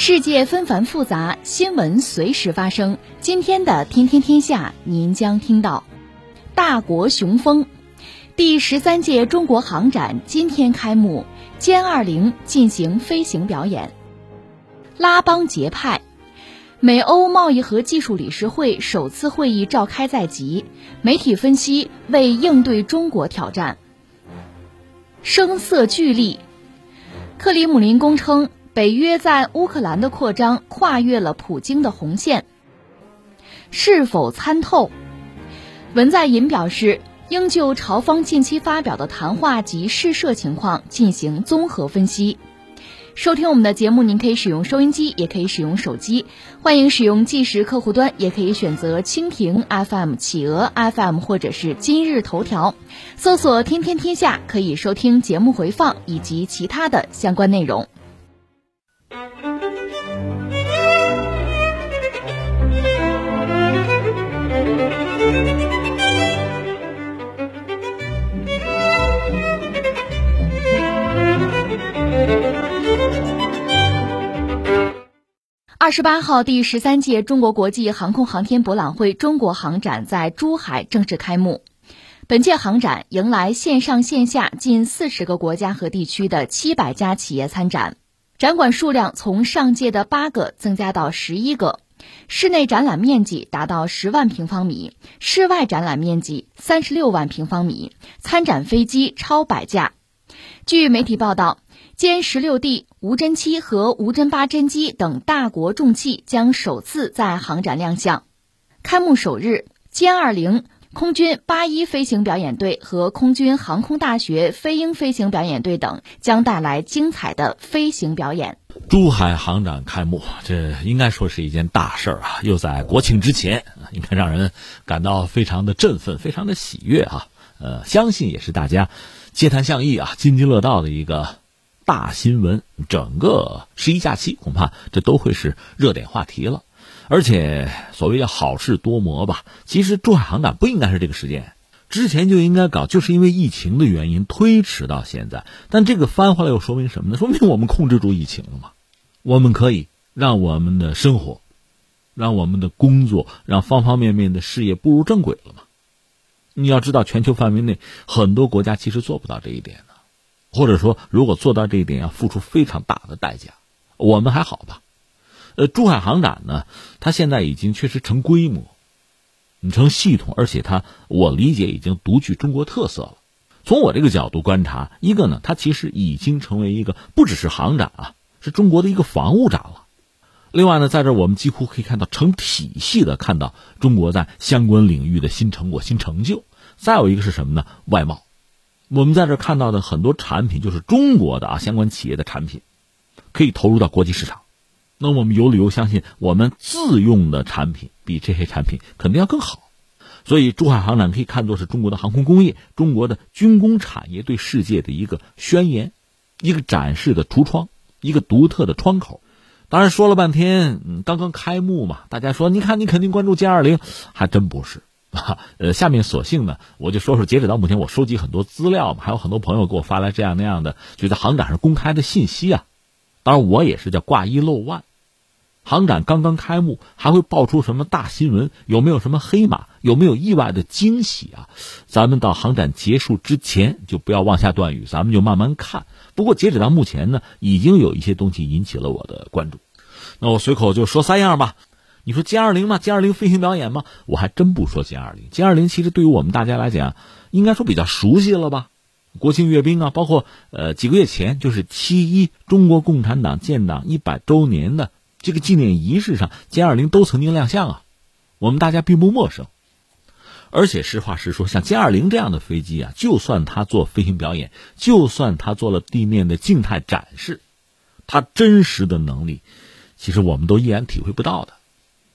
世界纷繁复杂，新闻随时发生。今天的《天天天下》，您将听到：大国雄风，第十三届中国航展今天开幕，歼二零进行飞行表演。拉帮结派，美欧贸易和技术理事会首次会议召开在即，媒体分析为应对中国挑战。声色俱厉，克里姆林宫称。北约在乌克兰的扩张跨越了普京的红线，是否参透？文在寅表示，应就朝方近期发表的谈话及试射情况进行综合分析。收听我们的节目，您可以使用收音机，也可以使用手机，欢迎使用即时客户端，也可以选择蜻蜓 FM、企鹅 FM 或者是今日头条，搜索“天天天下”，可以收听节目回放以及其他的相关内容。二十八号，第十三届中国国际航空航天博览会中国航展在珠海正式开幕。本届航展迎来线上线下近四十个国家和地区的七百家企业参展，展馆数量从上届的八个增加到十一个，室内展览面积达到十万平方米，室外展览面积三十六万平方米，参展飞机超百架。据媒体报道。歼十六 D 无侦七和无侦八侦机等大国重器将首次在航展亮相。开幕首日，歼二零空军八一飞行表演队和空军航空大学飞鹰飞行表演队等将带来精彩的飞行表演。珠海航展开幕，这应该说是一件大事儿啊！又在国庆之前，应该让人感到非常的振奋，非常的喜悦啊！呃，相信也是大家嗟叹向意啊、津津乐道的一个。大新闻，整个十一假期恐怕这都会是热点话题了。而且所谓叫好事多磨吧，其实珠海航展不应该是这个时间，之前就应该搞，就是因为疫情的原因推迟到现在。但这个翻回来又说明什么呢？说明我们控制住疫情了嘛？我们可以让我们的生活，让我们的工作，让方方面面的事业步入正轨了嘛？你要知道，全球范围内很多国家其实做不到这一点。或者说，如果做到这一点，要付出非常大的代价。我们还好吧？呃，珠海航展呢，它现在已经确实成规模，成系统，而且它我理解已经独具中国特色了。从我这个角度观察，一个呢，它其实已经成为一个不只是航展啊，是中国的一个防务展了。另外呢，在这我们几乎可以看到成体系的看到中国在相关领域的新成果、新成就。再有一个是什么呢？外贸。我们在这看到的很多产品，就是中国的啊相关企业的产品，可以投入到国际市场。那我们有理由相信，我们自用的产品比这些产品肯定要更好。所以，珠海航展可以看作是中国的航空工业、中国的军工产业对世界的一个宣言，一个展示的橱窗，一个独特的窗口。当然，说了半天，刚刚开幕嘛，大家说，你看，你肯定关注歼二零，还真不是。啊，呃，下面索性呢，我就说说，截止到目前，我收集很多资料嘛，还有很多朋友给我发来这样那样的，就在航展上公开的信息啊。当然，我也是叫挂一漏万。航展刚刚开幕，还会爆出什么大新闻？有没有什么黑马？有没有意外的惊喜啊？咱们到航展结束之前就不要妄下断语，咱们就慢慢看。不过截止到目前呢，已经有一些东西引起了我的关注。那我随口就说三样吧。你说歼二零吗？歼二零飞行表演吗？我还真不说歼二零。歼二零其实对于我们大家来讲，应该说比较熟悉了吧？国庆阅兵啊，包括呃几个月前就是七一中国共产党建党一百周年的这个纪念仪式上，歼二零都曾经亮相啊，我们大家并不陌生。而且实话实说，像歼二零这样的飞机啊，就算它做飞行表演，就算它做了地面的静态展示，它真实的能力，其实我们都依然体会不到的。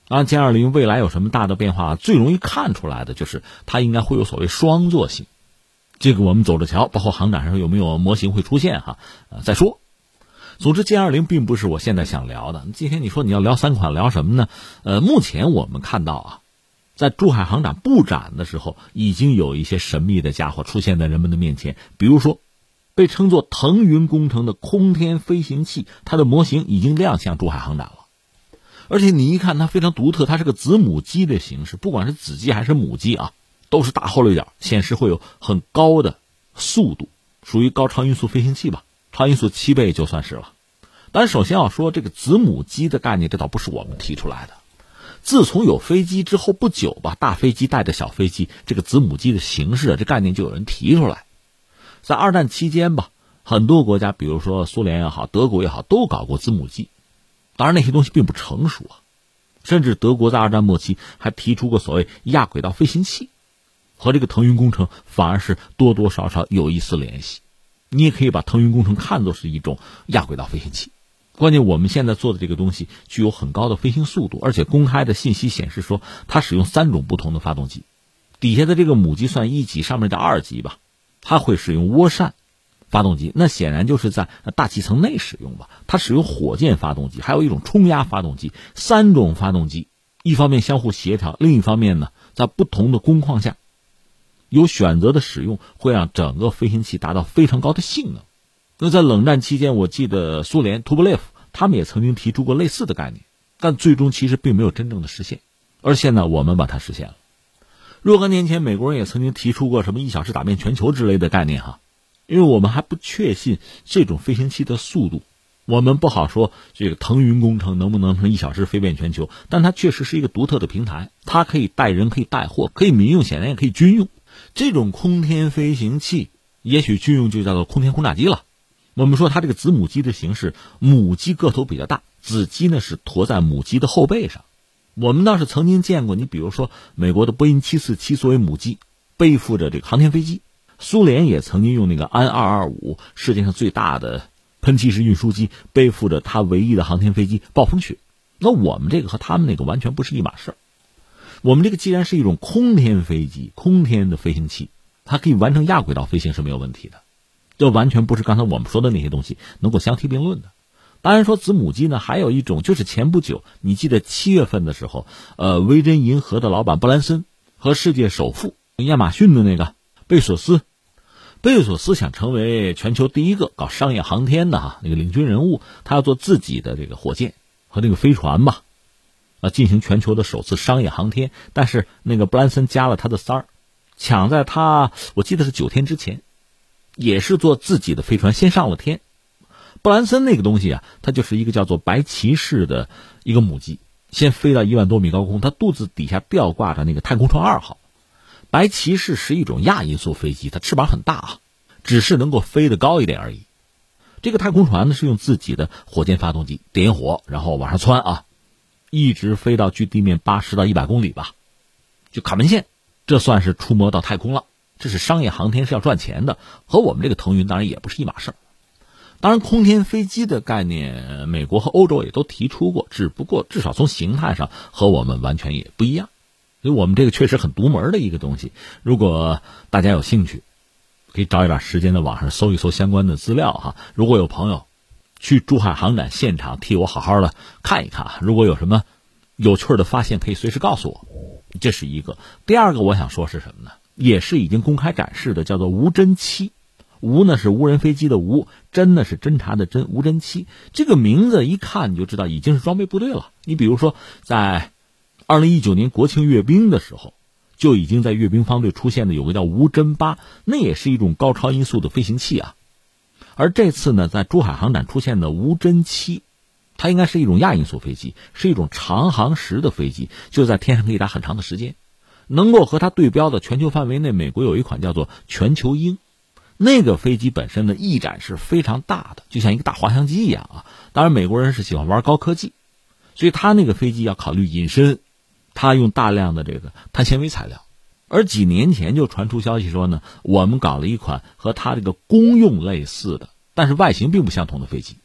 啊，歼二零未来有什么大的变化，最容易看出来的就是它应该会有所谓双座型。这个我们走着瞧，包括航展上有没有模型会出现哈，呃，再说。总之，歼二零并不是我现在想聊的。今天你说你要聊三款，聊什么呢？呃，目前我们看到啊，在珠海航展布展的时候，已经有一些神秘的家伙出现在人们的面前。比如说，被称作腾云工程的空天飞行器，它的模型已经亮相珠海航展了。而且你一看，它非常独特，它是个子母机的形式，不管是子机还是母机啊，都是大后肋角，显示会有很高的速度，属于高超音速飞行器吧。超音速七倍就算是了，但首先要说这个子母机的概念，这倒不是我们提出来的。自从有飞机之后不久吧，大飞机带着小飞机，这个子母机的形式啊，这概念就有人提出来。在二战期间吧，很多国家，比如说苏联也好，德国也好，都搞过子母机。当然那些东西并不成熟啊，甚至德国在二战末期还提出过所谓亚轨道飞行器，和这个腾云工程反而是多多少少有一丝联系。你也可以把腾云工程看作是一种亚轨道飞行器，关键我们现在做的这个东西具有很高的飞行速度，而且公开的信息显示说它使用三种不同的发动机，底下的这个母机算一级，上面的二级吧，它会使用涡扇发动机，那显然就是在大气层内使用吧，它使用火箭发动机，还有一种冲压发动机，三种发动机，一方面相互协调，另一方面呢，在不同的工况下。有选择的使用会让整个飞行器达到非常高的性能。那在冷战期间，我记得苏联图波列夫他们也曾经提出过类似的概念，但最终其实并没有真正的实现。而现在我们把它实现了。若干年前，美国人也曾经提出过什么一小时打遍全球之类的概念哈，因为我们还不确信这种飞行器的速度，我们不好说这个腾云工程能不能成一小时飞遍全球。但它确实是一个独特的平台，它可以带人，可以带货，可以民用，显然也可以军用。这种空天飞行器，也许军用就叫做空天轰炸机了。我们说它这个子母机的形式，母机个头比较大，子机呢是驮在母机的后背上。我们倒是曾经见过，你比如说美国的波音七四七作为母机，背负着这个航天飞机；苏联也曾经用那个安二二五，世界上最大的喷气式运输机，背负着它唯一的航天飞机暴风雪。那我们这个和他们那个完全不是一码事儿。我们这个既然是一种空天飞机、空天的飞行器，它可以完成亚轨道飞行是没有问题的，这完全不是刚才我们说的那些东西能够相提并论的。当然说子母机呢，还有一种就是前不久，你记得七月份的时候，呃，维珍银河的老板布兰森和世界首富亚马逊的那个贝索斯，贝索斯想成为全球第一个搞商业航天的哈那个领军人物，他要做自己的这个火箭和那个飞船吧。啊，进行全球的首次商业航天，但是那个布兰森加了他的三儿，抢在他我记得是九天之前，也是做自己的飞船先上了天。布兰森那个东西啊，它就是一个叫做白骑士的一个母鸡，先飞到一万多米高空，它肚子底下吊挂着那个太空船二号。白骑士是一种亚音速飞机，它翅膀很大啊，只是能够飞得高一点而已。这个太空船呢是用自己的火箭发动机点火，然后往上窜啊。一直飞到距地面八十到一百公里吧，就卡门线，这算是出没到太空了。这是商业航天是要赚钱的，和我们这个腾云当然也不是一码事儿。当然，空天飞机的概念，美国和欧洲也都提出过，只不过至少从形态上和我们完全也不一样。所以我们这个确实很独门的一个东西。如果大家有兴趣，可以找一点时间在网上搜一搜相关的资料哈。如果有朋友。去珠海航展现场替我好好的看一看！如果有什么有趣的发现，可以随时告诉我。这是一个。第二个我想说是什么呢？也是已经公开展示的，叫做无侦七。无呢是无人飞机的无，侦呢是侦察的侦。无侦七这个名字一看你就知道已经是装备部队了。你比如说，在二零一九年国庆阅兵的时候，就已经在阅兵方队出现的有个叫无侦八，那也是一种高超音速的飞行器啊。而这次呢，在珠海航展出现的无侦七，它应该是一种亚音速飞机，是一种长航时的飞机，就在天上可以打很长的时间。能够和它对标的全球范围内，美国有一款叫做全球鹰，那个飞机本身的翼展是非常大的，就像一个大滑翔机一样啊。当然，美国人是喜欢玩高科技，所以他那个飞机要考虑隐身，它用大量的这个碳纤维材料。而几年前就传出消息说呢，我们搞了一款和它这个公用类似的，但是外形并不相同的飞机。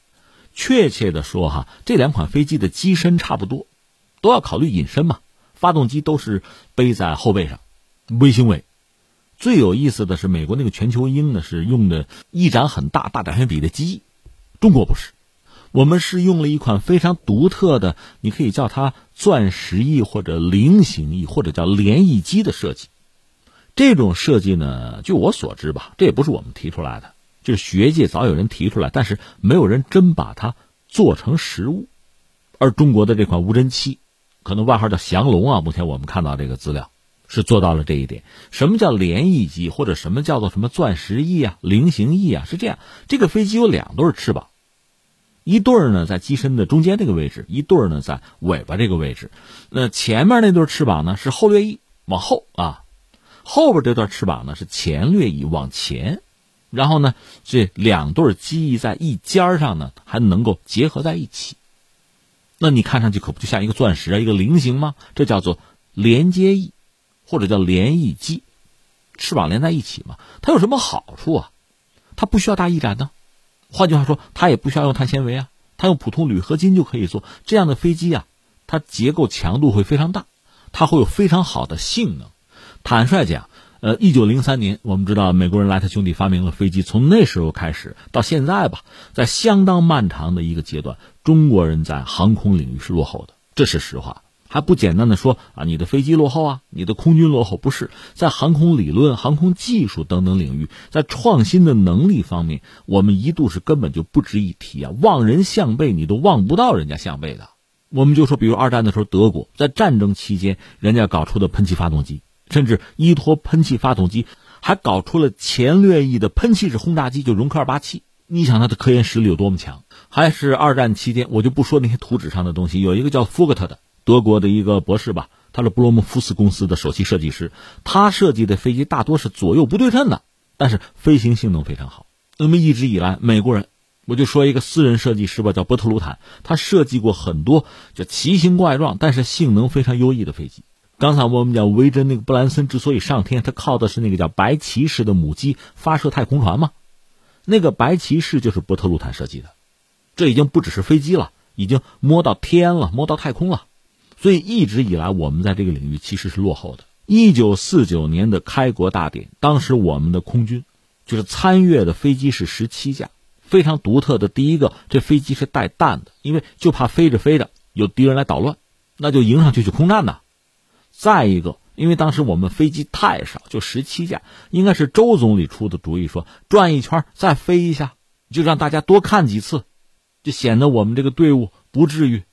确切的说哈，这两款飞机的机身差不多，都要考虑隐身嘛，发动机都是背在后背上，微型尾。最有意思的是，美国那个全球鹰呢是用的翼展很大、大展旋比的机翼，中国不是，我们是用了一款非常独特的，你可以叫它钻石翼或者菱形翼或者叫连翼机的设计。这种设计呢，据我所知吧，这也不是我们提出来的，就是学界早有人提出来，但是没有人真把它做成实物。而中国的这款无人机，可能外号叫降龙啊，目前我们看到这个资料。是做到了这一点。什么叫连翼机，或者什么叫做什么钻石翼啊、菱形翼啊？是这样，这个飞机有两对翅膀，一对儿呢在机身的中间这个位置，一对儿呢在尾巴这个位置。那前面那对翅膀呢是后掠翼，往后啊；后边这段翅膀呢是前掠翼，往前。然后呢，这两对机翼在翼尖儿上呢还能够结合在一起。那你看上去可不就像一个钻石啊，一个菱形吗？这叫做连接翼。或者叫连翼机，翅膀连在一起嘛？它有什么好处啊？它不需要大翼展呢。换句话说，它也不需要用碳纤维啊，它用普通铝合金就可以做。这样的飞机啊，它结构强度会非常大，它会有非常好的性能。坦率讲，呃，一九零三年，我们知道美国人莱特兄弟发明了飞机，从那时候开始到现在吧，在相当漫长的一个阶段，中国人在航空领域是落后的，这是实话。还不简单的说啊，你的飞机落后啊，你的空军落后，不是在航空理论、航空技术等等领域，在创新的能力方面，我们一度是根本就不值一提啊，望人项背，你都望不到人家项背的。我们就说，比如二战的时候，德国在战争期间，人家搞出的喷气发动机，甚至依托喷气发动机，还搞出了前掠翼的喷气式轰炸机，就容克二八七。你想它的科研实力有多么强？还是二战期间，我就不说那些图纸上的东西，有一个叫福格特的。德国的一个博士吧，他是布罗姆福斯公司的首席设计师，他设计的飞机大多是左右不对称的，但是飞行性能非常好。那么一直以来，美国人，我就说一个私人设计师吧，叫波特鲁坦，他设计过很多叫奇形怪状，但是性能非常优异的飞机。刚才我们讲维珍那个布兰森之所以上天，他靠的是那个叫白骑士的母机发射太空船嘛，那个白骑士就是波特鲁坦设计的，这已经不只是飞机了，已经摸到天了，摸到太空了。所以一直以来，我们在这个领域其实是落后的。一九四九年的开国大典，当时我们的空军就是参阅的飞机是十七架，非常独特的。第一个，这飞机是带弹的，因为就怕飞着飞着有敌人来捣乱，那就迎上去去空战呐。再一个，因为当时我们飞机太少，就十七架，应该是周总理出的主意，说转一圈再飞一下，就让大家多看几次，就显得我们这个队伍不至于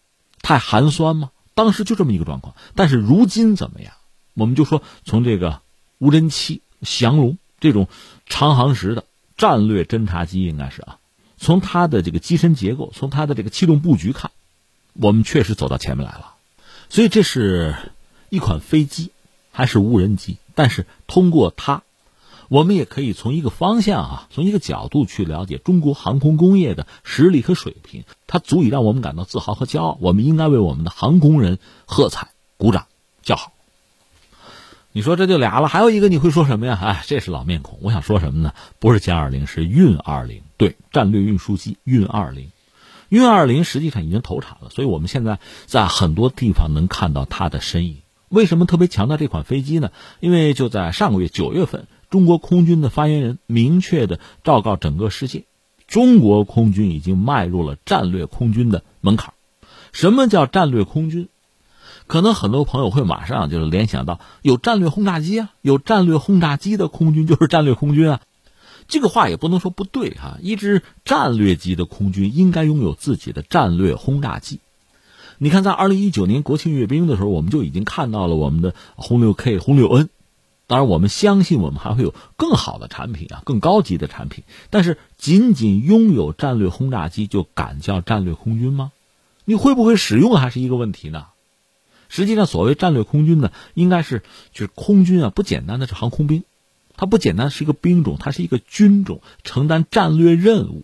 太寒酸嘛。当时就这么一个状况，但是如今怎么样？我们就说从这个无人机降龙这种长航时的战略侦察机，应该是啊，从它的这个机身结构，从它的这个气动布局看，我们确实走到前面来了。所以这是一款飞机，还是无人机？但是通过它。我们也可以从一个方向啊，从一个角度去了解中国航空工业的实力和水平，它足以让我们感到自豪和骄傲。我们应该为我们的航空人喝彩、鼓掌、叫好。你说这就俩了，还有一个你会说什么呀？哎，这是老面孔。我想说什么呢？不是歼二零，是运二零。对，战略运输机运二零，运二零实际上已经投产了，所以我们现在在很多地方能看到它的身影。为什么特别强调这款飞机呢？因为就在上个月九月份。中国空军的发言人明确的昭告整个世界，中国空军已经迈入了战略空军的门槛。什么叫战略空军？可能很多朋友会马上就是联想到有战略轰炸机啊，有战略轰炸机的空军就是战略空军啊。这个话也不能说不对哈，一支战略级的空军应该拥有自己的战略轰炸机。你看，在二零一九年国庆阅兵的时候，我们就已经看到了我们的轰六 K、轰六 N。当然，我们相信我们还会有更好的产品啊，更高级的产品。但是，仅仅拥有战略轰炸机就敢叫战略空军吗？你会不会使用还是一个问题呢？实际上，所谓战略空军呢，应该是就是空军啊，不简单的是航空兵，它不简单是一个兵种，它是一个军种，承担战略任务。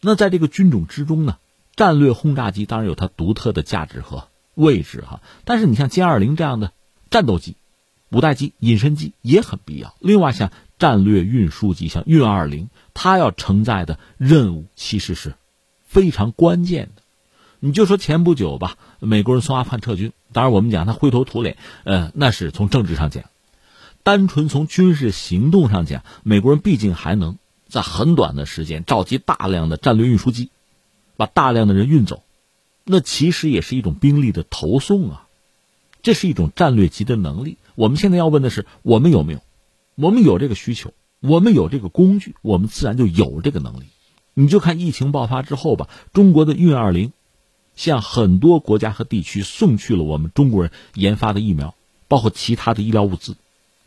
那在这个军种之中呢，战略轰炸机当然有它独特的价值和位置哈。但是，你像歼二零这样的战斗机。五代机、隐身机也很必要。另外，像战略运输机，像运二零，它要承载的任务其实是非常关键的。你就说前不久吧，美国人从阿富汗撤军，当然我们讲他灰头土脸，呃，那是从政治上讲；单纯从军事行动上讲，美国人毕竟还能在很短的时间召集大量的战略运输机，把大量的人运走，那其实也是一种兵力的投送啊，这是一种战略级的能力。我们现在要问的是，我们有没有？我们有这个需求，我们有这个工具，我们自然就有这个能力。你就看疫情爆发之后吧，中国的运二零。向很多国家和地区送去了我们中国人研发的疫苗，包括其他的医疗物资，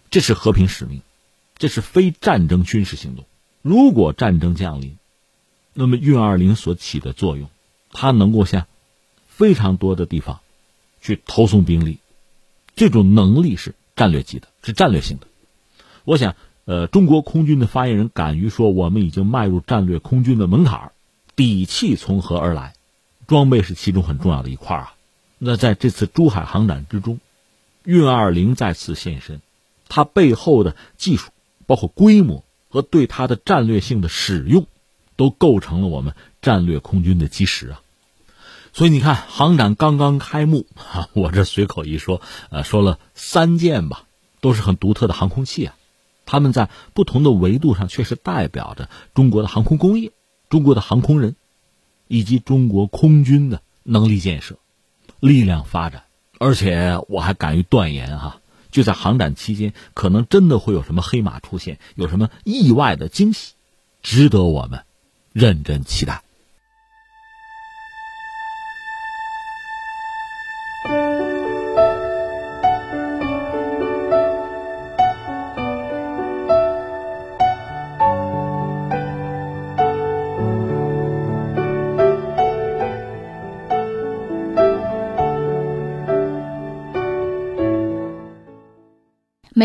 这是和平使命，这是非战争军事行动。如果战争降临，那么运二零所起的作用，它能够向非常多的地方去投送兵力，这种能力是战略级的，是战略性的。我想，呃，中国空军的发言人敢于说，我们已经迈入战略空军的门槛底气从何而来？装备是其中很重要的一块啊，那在这次珠海航展之中，运二零再次现身，它背后的技术、包括规模和对它的战略性的使用，都构成了我们战略空军的基石啊。所以你看，航展刚刚开幕啊，我这随口一说，呃，说了三件吧，都是很独特的航空器啊，他们在不同的维度上确实代表着中国的航空工业、中国的航空人。以及中国空军的能力建设、力量发展，而且我还敢于断言哈，就在航展期间，可能真的会有什么黑马出现，有什么意外的惊喜，值得我们认真期待。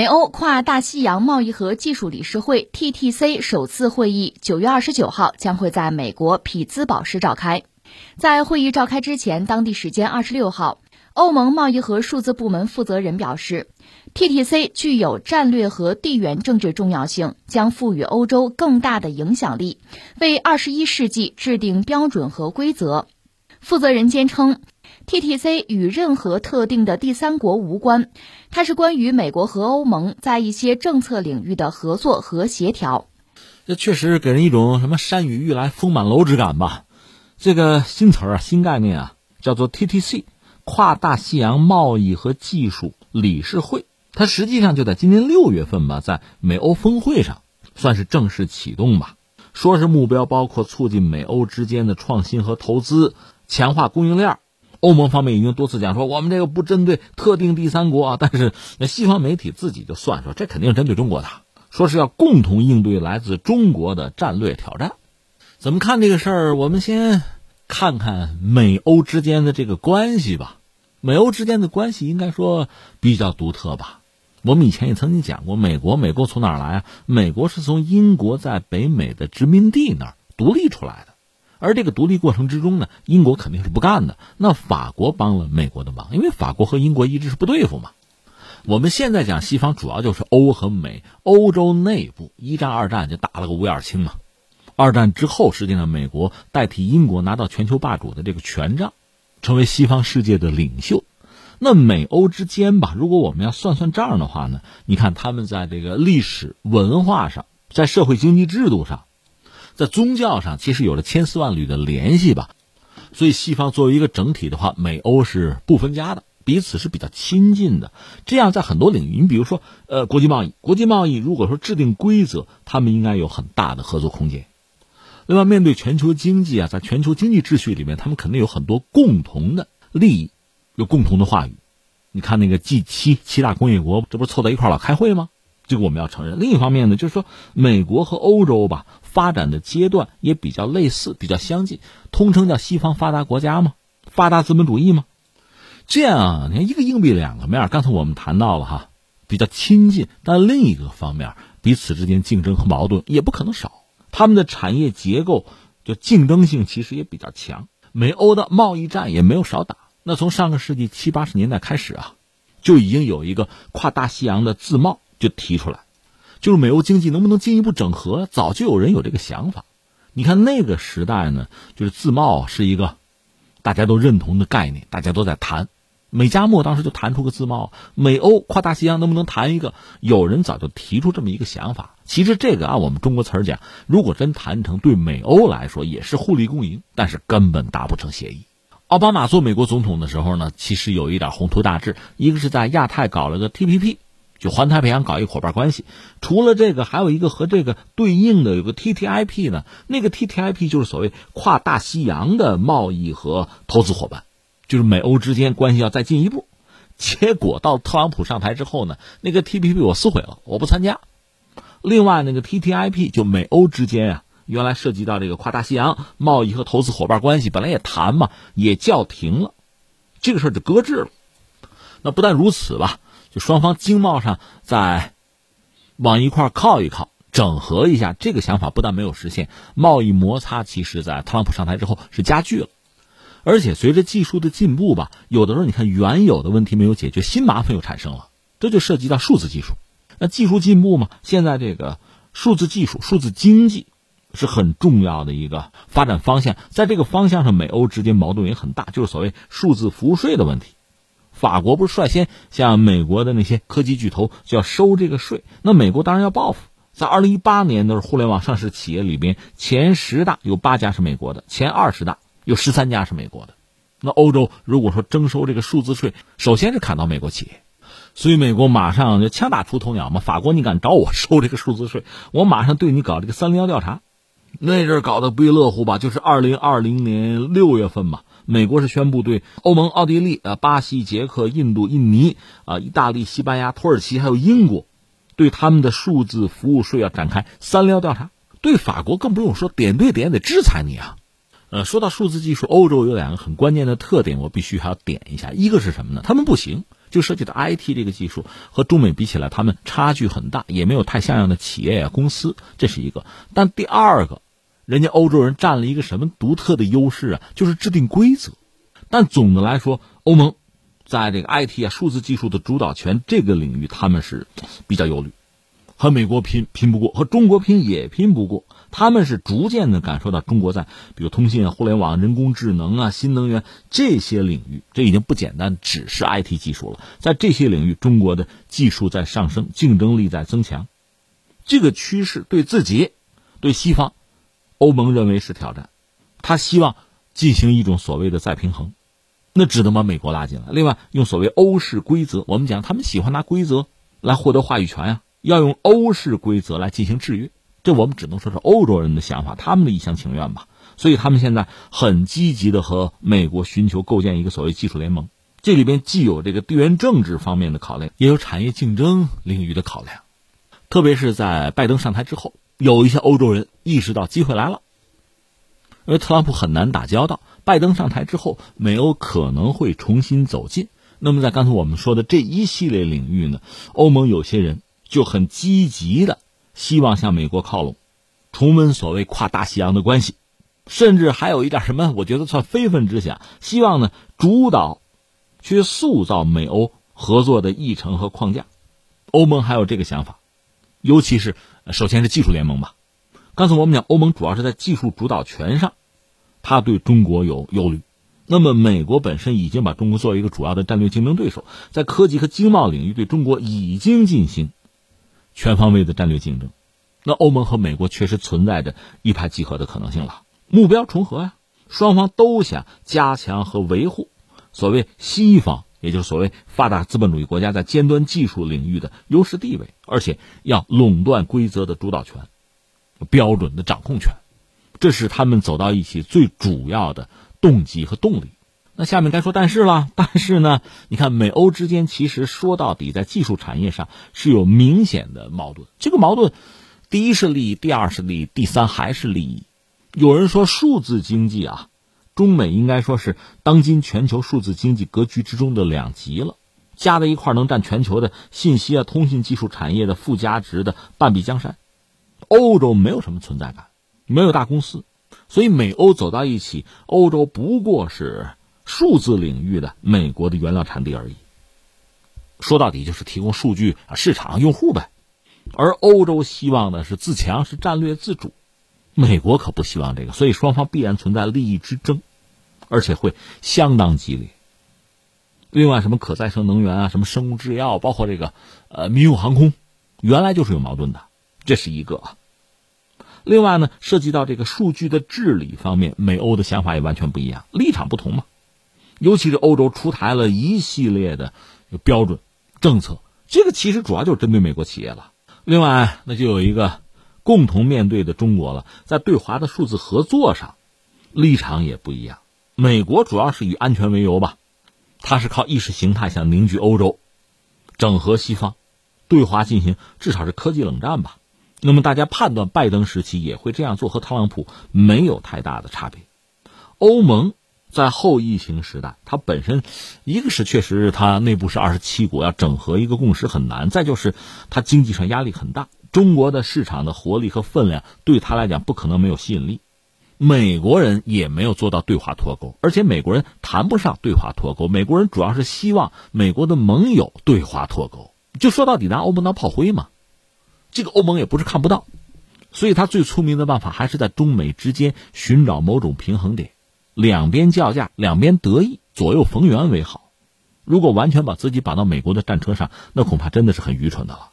美欧跨大西洋贸易和技术理事会 （TTC） 首次会议九月二十九号将会在美国匹兹堡市召开。在会议召开之前，当地时间二十六号，欧盟贸易和数字部门负责人表示，TTC 具有战略和地缘政治重要性，将赋予欧洲更大的影响力，为二十一世纪制定标准和规则。负责人坚称。TTC 与任何特定的第三国无关，它是关于美国和欧盟在一些政策领域的合作和协调。这确实给人一种什么山雨欲来风满楼之感吧？这个新词儿啊，新概念啊，叫做 TTC，跨大西洋贸易和技术理事会。它实际上就在今年六月份吧，在美欧峰会上算是正式启动吧。说是目标包括促进美欧之间的创新和投资，强化供应链。欧盟方面已经多次讲说，我们这个不针对特定第三国啊，但是那西方媒体自己就算说，这肯定是针对中国的，说是要共同应对来自中国的战略挑战。怎么看这个事儿？我们先看看美欧之间的这个关系吧。美欧之间的关系应该说比较独特吧。我们以前也曾经讲过，美国，美国从哪儿来啊？美国是从英国在北美的殖民地那儿独立出来的。而这个独立过程之中呢，英国肯定是不干的。那法国帮了美国的忙，因为法国和英国一直是不对付嘛。我们现在讲西方，主要就是欧和美。欧洲内部一战、二战就打了个五眼青嘛。二战之后，实际上美国代替英国拿到全球霸主的这个权杖，成为西方世界的领袖。那美欧之间吧，如果我们要算算账的话呢，你看他们在这个历史文化上，在社会经济制度上。在宗教上，其实有着千丝万缕的联系吧，所以西方作为一个整体的话，美欧是不分家的，彼此是比较亲近的。这样在很多领域，你比如说，呃，国际贸易，国际贸易如果说制定规则，他们应该有很大的合作空间。另外，面对全球经济啊，在全球经济秩序里面，他们肯定有很多共同的利益，有共同的话语。你看那个 G 七七大工业国，这不是凑在一块老开会吗？这个我们要承认。另一方面呢，就是说美国和欧洲吧。发展的阶段也比较类似，比较相近，通称叫西方发达国家嘛？发达资本主义嘛？这样啊，你看一个硬币两个面。刚才我们谈到了哈，比较亲近，但另一个方面，彼此之间竞争和矛盾也不可能少。他们的产业结构就竞争性其实也比较强，美欧的贸易战也没有少打。那从上个世纪七八十年代开始啊，就已经有一个跨大西洋的自贸就提出来。就是美欧经济能不能进一步整合？早就有人有这个想法。你看那个时代呢，就是自贸是一个大家都认同的概念，大家都在谈。美加墨当时就谈出个自贸，美欧跨大西洋能不能谈一个？有人早就提出这么一个想法。其实这个按我们中国词儿讲，如果真谈成，对美欧来说也是互利共赢，但是根本达不成协议。奥巴马做美国总统的时候呢，其实有一点宏图大志，一个是在亚太搞了个 TPP，就环太平洋搞一伙伴关系。除了这个，还有一个和这个对应的有个 TTIP 呢，那个 TTIP 就是所谓跨大西洋的贸易和投资伙伴。就是美欧之间关系要再进一步，结果到特朗普上台之后呢，那个 T P P 我撕毁了，我不参加。另外那个 T T I P 就美欧之间啊，原来涉及到这个跨大西洋贸易和投资伙伴关系，本来也谈嘛，也叫停了，这个事儿就搁置了。那不但如此吧，就双方经贸上再往一块靠一靠，整合一下，这个想法不但没有实现，贸易摩擦其实在特朗普上台之后是加剧了。而且随着技术的进步吧，有的时候你看原有的问题没有解决，新麻烦又产生了，这就涉及到数字技术。那技术进步嘛，现在这个数字技术、数字经济是很重要的一个发展方向。在这个方向上，美欧之间矛盾也很大，就是所谓数字服务税的问题。法国不是率先向美国的那些科技巨头就要收这个税，那美国当然要报复。在二零一八年的互联网上市企业里边，前十大有八家是美国的，前二十大。有十三家是美国的，那欧洲如果说征收这个数字税，首先是砍到美国企业，所以美国马上就枪打出头鸟嘛。法国你敢找我收这个数字税，我马上对你搞这个三零幺调查。那阵搞得不亦乐乎吧？就是二零二零年六月份嘛，美国是宣布对欧盟、奥地利、啊、巴西、捷克、印度、印尼、啊、意大利、西班牙、土耳其还有英国，对他们的数字服务税要展开三零幺调查。对法国更不用说，点对点得制裁你啊。呃，说到数字技术，欧洲有两个很关键的特点，我必须还要点一下。一个是什么呢？他们不行，就涉及到 IT 这个技术和中美比起来，他们差距很大，也没有太像样的企业啊公司，这是一个。但第二个，人家欧洲人占了一个什么独特的优势啊？就是制定规则。但总的来说，欧盟在这个 IT 啊数字技术的主导权这个领域，他们是比较忧虑。和美国拼拼不过，和中国拼也拼不过。他们是逐渐的感受到中国在比如通信啊、互联网、人工智能啊、新能源这些领域，这已经不简单，只是 IT 技术了。在这些领域，中国的技术在上升，竞争力在增强。这个趋势对自己、对西方、欧盟认为是挑战。他希望进行一种所谓的再平衡，那只能把美国拉进来。另外，用所谓欧式规则，我们讲他们喜欢拿规则来获得话语权呀。要用欧式规则来进行制约，这我们只能说是欧洲人的想法，他们的一厢情愿吧。所以他们现在很积极的和美国寻求构建一个所谓技术联盟，这里边既有这个地缘政治方面的考量，也有产业竞争领域的考量。特别是在拜登上台之后，有一些欧洲人意识到机会来了，因为特朗普很难打交道，拜登上台之后，美欧可能会重新走近。那么在刚才我们说的这一系列领域呢，欧盟有些人。就很积极的希望向美国靠拢，重温所谓跨大西洋的关系，甚至还有一点什么，我觉得算非分之想，希望呢主导去塑造美欧合作的议程和框架。欧盟还有这个想法，尤其是首先是技术联盟吧。刚才我们讲，欧盟主要是在技术主导权上，他对中国有忧虑。那么，美国本身已经把中国作为一个主要的战略竞争对手，在科技和经贸领域对中国已经进行。全方位的战略竞争，那欧盟和美国确实存在着一拍即合的可能性了，目标重合呀，双方都想加强和维护所谓西方，也就是所谓发达资本主义国家在尖端技术领域的优势地位，而且要垄断规则的主导权、标准的掌控权，这是他们走到一起最主要的动机和动力。那下面该说但是了，但是呢，你看美欧之间其实说到底在技术产业上是有明显的矛盾。这个矛盾，第一是利益，第二是利益，第三还是利益。有人说数字经济啊，中美应该说是当今全球数字经济格局之中的两极了，加在一块能占全球的信息啊通信技术产业的附加值的半壁江山。欧洲没有什么存在感，没有大公司，所以美欧走到一起，欧洲不过是。数字领域的美国的原料产地而已，说到底就是提供数据市场用户呗，而欧洲希望的是自强是战略自主，美国可不希望这个，所以双方必然存在利益之争。而且会相当激烈。另外，什么可再生能源啊，什么生物制药，包括这个呃民用航空，原来就是有矛盾的，这是一个。另外呢，涉及到这个数据的治理方面，美欧的想法也完全不一样，立场不同嘛。尤其是欧洲出台了一系列的标准政策，这个其实主要就是针对美国企业了。另外，那就有一个共同面对的中国了，在对华的数字合作上，立场也不一样。美国主要是以安全为由吧。他是靠意识形态想凝聚欧洲，整合西方，对华进行至少是科技冷战吧。那么大家判断拜登时期也会这样做，和特朗普没有太大的差别。欧盟在后疫情时代，它本身一个是确实它内部是二十七国，要整合一个共识很难；再就是它经济上压力很大，中国的市场的活力和分量对他来讲不可能没有吸引力。美国人也没有做到对华脱钩，而且美国人谈不上对华脱钩。美国人主要是希望美国的盟友对华脱钩。就说到底，拿欧盟当炮灰嘛。这个欧盟也不是看不到，所以他最聪明的办法还是在中美之间寻找某种平衡点，两边叫价，两边得意，左右逢源为好。如果完全把自己绑到美国的战车上，那恐怕真的是很愚蠢的了。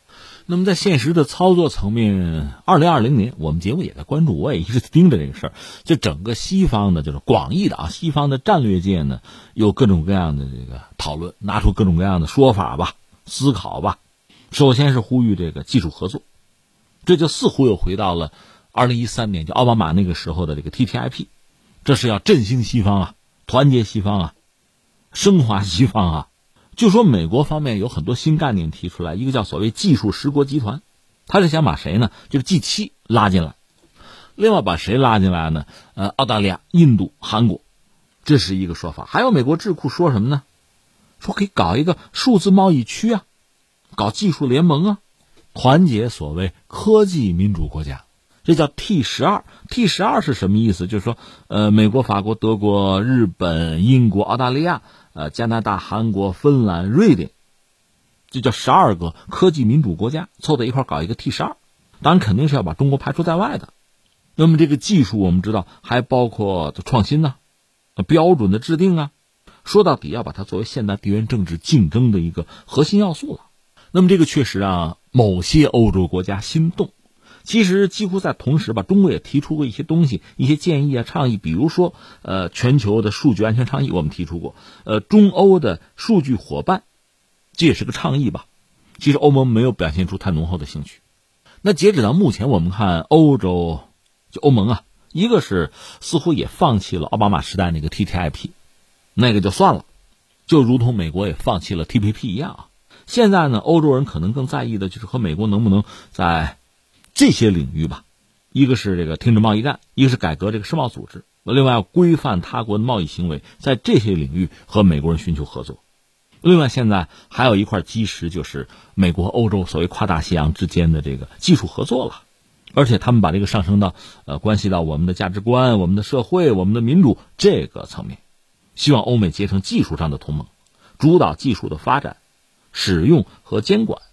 那么在现实的操作层面，二零二零年我们节目也在关注，我也一直盯着这个事儿。就整个西方的，就是广义的啊，西方的战略界呢，有各种各样的这个讨论，拿出各种各样的说法吧，思考吧。首先是呼吁这个技术合作，这就似乎又回到了二零一三年，就奥巴马那个时候的这个 TTIP，这是要振兴西方啊，团结西方啊，升华西方啊。就说美国方面有很多新概念提出来，一个叫所谓技术十国集团，他是想把谁呢？就是 G 七拉进来，另外把谁拉进来呢？呃，澳大利亚、印度、韩国，这是一个说法。还有美国智库说什么呢？说可以搞一个数字贸易区啊，搞技术联盟啊，团结所谓科技民主国家，这叫 T 十二。T 十二是什么意思？就是说，呃，美国、法国、德国、日本、英国、澳大利亚。呃，加拿大、韩国、芬兰、瑞典，这叫十二个科技民主国家凑在一块搞一个 T 十二，当然肯定是要把中国排除在外的。那么这个技术我们知道还包括创新呢，标准的制定啊，说到底要把它作为现代地缘政治竞争的一个核心要素了。那么这个确实让某些欧洲国家心动。其实几乎在同时吧，中国也提出过一些东西、一些建议啊、倡议，比如说，呃，全球的数据安全倡议，我们提出过，呃，中欧的数据伙伴，这也是个倡议吧。其实欧盟没有表现出太浓厚的兴趣。那截止到目前，我们看欧洲，就欧盟啊，一个是似乎也放弃了奥巴马时代那个 TTIP，那个就算了，就如同美国也放弃了 TPP 一样啊。现在呢，欧洲人可能更在意的就是和美国能不能在。这些领域吧，一个是这个停止贸易战，一个是改革这个世贸组织，另外要规范他国的贸易行为，在这些领域和美国人寻求合作。另外，现在还有一块基石，就是美国、欧洲所谓跨大西洋之间的这个技术合作了，而且他们把这个上升到呃关系到我们的价值观、我们的社会、我们的民主这个层面，希望欧美结成技术上的同盟，主导技术的发展、使用和监管。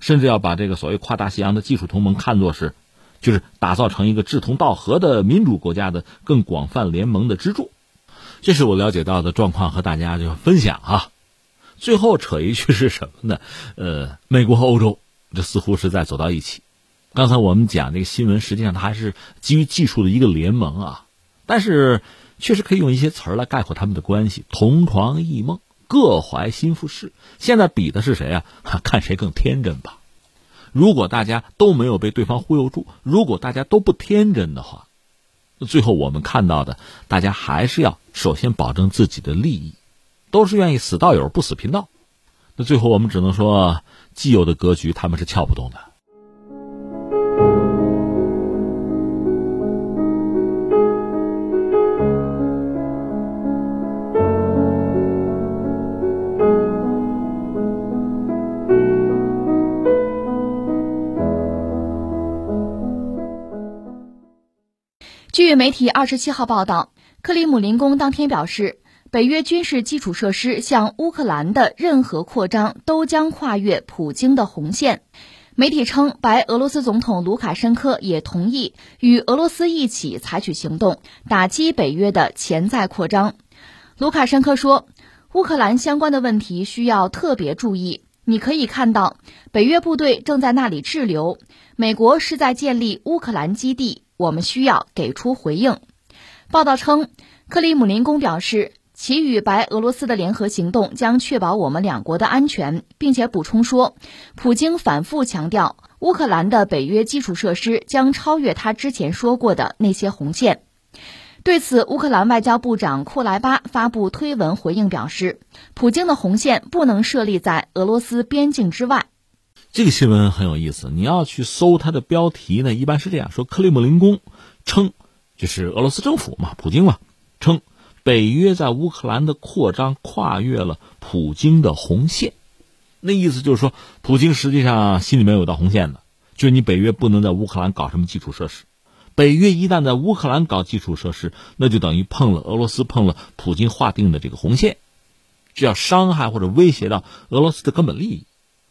甚至要把这个所谓跨大西洋的技术同盟看作是，就是打造成一个志同道合的民主国家的更广泛联盟的支柱。这是我了解到的状况，和大家就分享啊。最后扯一句是什么呢？呃，美国和欧洲这似乎是在走到一起。刚才我们讲这个新闻，实际上它还是基于技术的一个联盟啊。但是确实可以用一些词儿来概括他们的关系：同床异梦。各怀心腹事，现在比的是谁啊？看谁更天真吧。如果大家都没有被对方忽悠住，如果大家都不天真的话，最后我们看到的，大家还是要首先保证自己的利益，都是愿意死道友不死贫道。那最后我们只能说，既有的格局他们是撬不动的。据媒体二十七号报道，克里姆林宫当天表示，北约军事基础设施向乌克兰的任何扩张都将跨越普京的红线。媒体称，白俄罗斯总统卢卡申科也同意与俄罗斯一起采取行动，打击北约的潜在扩张。卢卡申科说，乌克兰相关的问题需要特别注意。你可以看到，北约部队正在那里滞留，美国是在建立乌克兰基地，我们需要给出回应。报道称，克里姆林宫表示，其与白俄罗斯的联合行动将确保我们两国的安全，并且补充说，普京反复强调，乌克兰的北约基础设施将超越他之前说过的那些红线。对此，乌克兰外交部长库莱巴发布推文回应表示，普京的红线不能设立在俄罗斯边境之外。这个新闻很有意思，你要去搜它的标题呢，一般是这样说：克里姆林宫称。就是俄罗斯政府嘛，普京嘛，称北约在乌克兰的扩张跨越了普京的红线，那意思就是说，普京实际上心里面有道红线的，就是你北约不能在乌克兰搞什么基础设施，北约一旦在乌克兰搞基础设施，那就等于碰了俄罗斯碰了普京划定的这个红线，这要伤害或者威胁到俄罗斯的根本利益。